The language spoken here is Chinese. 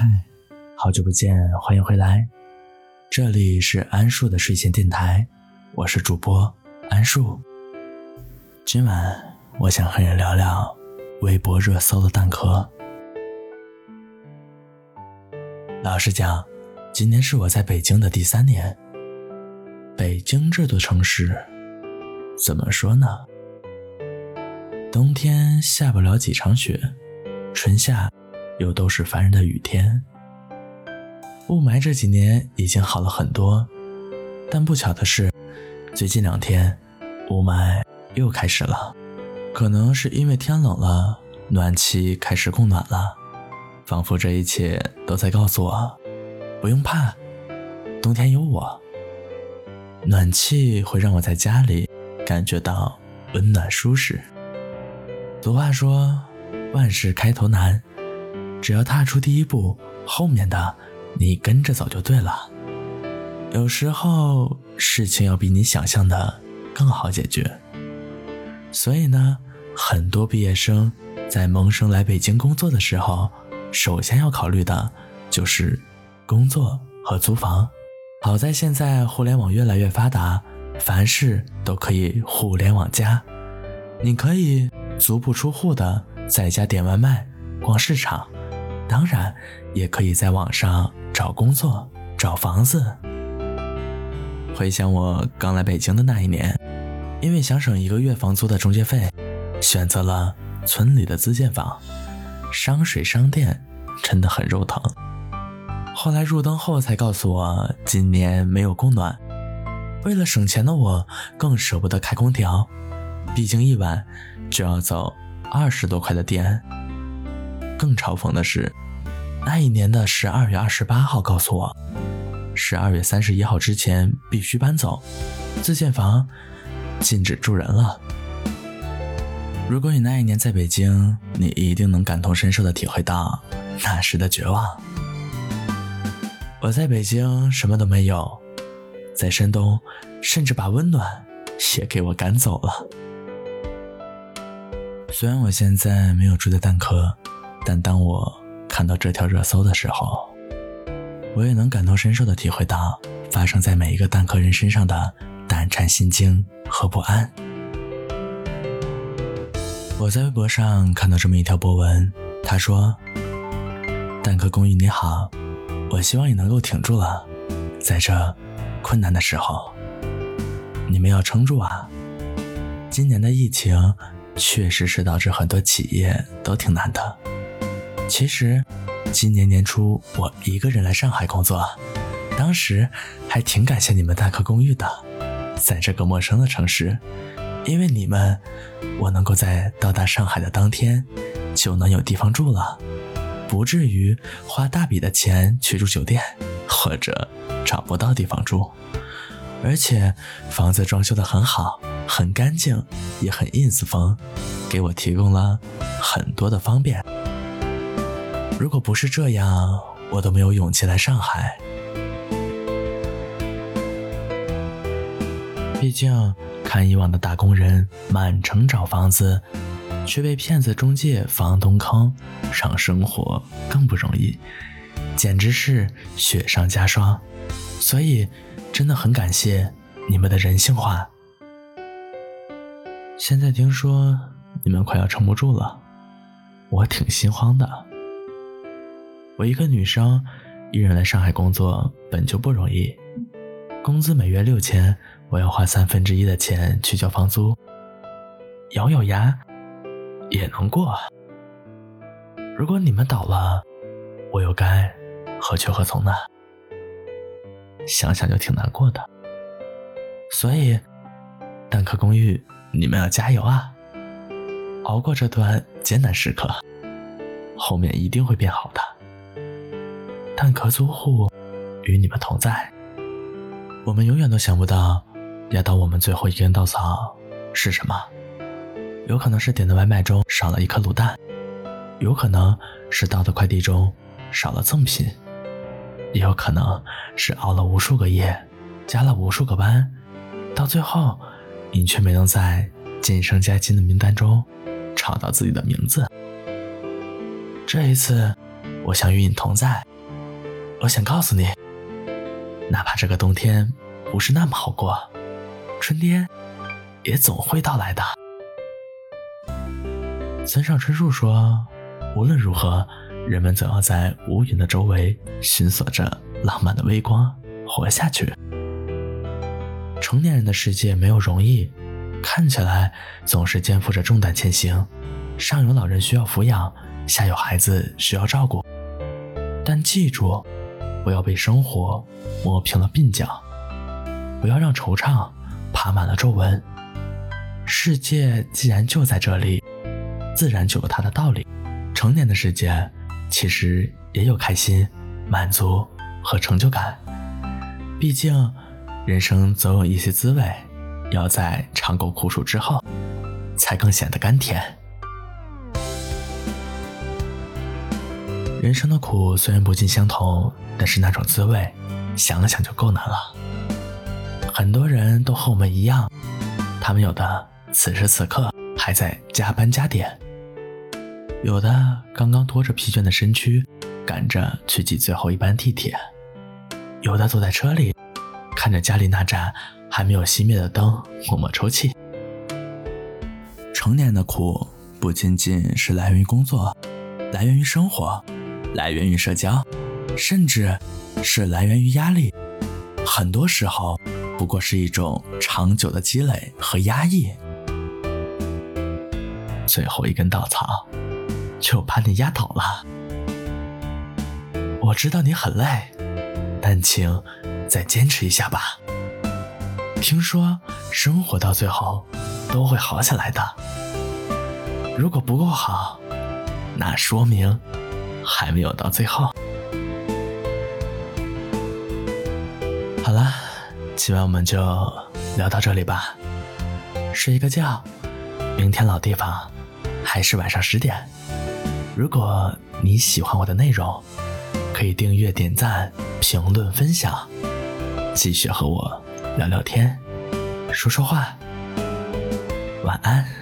嗨，好久不见，欢迎回来，这里是安树的睡前电台，我是主播安树。今晚我想和你聊聊微博热搜的蛋壳。老实讲，今年是我在北京的第三年。北京这座城市，怎么说呢？冬天下不了几场雪，春夏又都是烦人的雨天。雾霾这几年已经好了很多，但不巧的是，最近两天雾霾又开始了。可能是因为天冷了，暖气开始供暖了，仿佛这一切都在告诉我，不用怕，冬天有我。暖气会让我在家里感觉到温暖舒适。俗话说，万事开头难，只要踏出第一步，后面的你跟着走就对了。有时候事情要比你想象的更好解决。所以呢，很多毕业生在萌生来北京工作的时候，首先要考虑的就是工作和租房。好在现在互联网越来越发达，凡事都可以互联网加，你可以。足不出户的在家点外卖、逛市场，当然也可以在网上找工作、找房子。回想我刚来北京的那一年，因为想省一个月房租的中介费，选择了村里的自建房，商水商电真的很肉疼。后来入冬后才告诉我今年没有供暖，为了省钱的我更舍不得开空调。毕竟一晚就要走二十多块的电。更嘲讽的是，那一年的十二月二十八号告诉我，十二月三十一号之前必须搬走，自建房禁止住人了。如果你那一年在北京，你一定能感同身受的体会到那时的绝望。我在北京什么都没有，在山东甚至把温暖也给我赶走了。虽然我现在没有住在蛋壳，但当我看到这条热搜的时候，我也能感同身受的体会到发生在每一个蛋壳人身上的胆颤心惊和不安。我在微博上看到这么一条博文，他说：“蛋壳公寓你好，我希望你能够挺住了，在这困难的时候，你们要撑住啊！今年的疫情。”确实是导致很多企业都挺难的。其实，今年年初我一个人来上海工作，当时还挺感谢你们大客公寓的，在这个陌生的城市，因为你们，我能够在到达上海的当天就能有地方住了，不至于花大笔的钱去住酒店，或者找不到地方住。而且房子装修的很好，很干净，也很 ins 风，给我提供了很多的方便。如果不是这样，我都没有勇气来上海。毕竟看以往的打工人满城找房子，却被骗子、中介、房东坑，让生活更不容易，简直是雪上加霜。所以。真的很感谢你们的人性化。现在听说你们快要撑不住了，我挺心慌的。我一个女生，一人来上海工作本就不容易，工资每月六千，我要花三分之一的钱去交房租，咬咬牙也能过。如果你们倒了，我又该何去何从呢？想想就挺难过的，所以蛋壳公寓，你们要加油啊！熬过这段艰难时刻，后面一定会变好的。蛋壳租户与你们同在，我们永远都想不到压倒我们最后一根稻草是什么，有可能是点的外卖中少了一颗卤蛋，有可能是到的快递中少了赠品。也有可能是熬了无数个夜，加了无数个班，到最后，你却没能在晋升加薪的名单中找到自己的名字。这一次，我想与你同在，我想告诉你，哪怕这个冬天不是那么好过，春天也总会到来的。村上春树说：“无论如何，人们总要在无云的周围寻索着浪漫的微光，活下去。”成年人的世界没有容易，看起来总是肩负着重担前行，上有老人需要抚养，下有孩子需要照顾。但记住，不要被生活磨平了鬓角，不要让惆怅爬满了皱纹。世界既然就在这里，自然就有它的道理。成年的世界其实也有开心、满足和成就感，毕竟。人生总有一些滋味，要在尝过苦楚之后，才更显得甘甜。人生的苦虽然不尽相同，但是那种滋味，想想就够难了。很多人都和我们一样，他们有的此时此刻还在加班加点，有的刚刚拖着疲倦的身躯，赶着去挤最后一班地铁，有的坐在车里。看着家里那盏还没有熄灭的灯，默默抽泣。成年的苦不仅仅是来源于工作，来源于生活，来源于社交，甚至是来源于压力。很多时候，不过是一种长久的积累和压抑。最后一根稻草，就把你压倒了。我知道你很累，但请。再坚持一下吧。听说生活到最后都会好起来的。如果不够好，那说明还没有到最后。好了，今晚我们就聊到这里吧。睡一个觉，明天老地方还是晚上十点。如果你喜欢我的内容，可以订阅、点赞、评论、分享。继续和我聊聊天，说说话。晚安。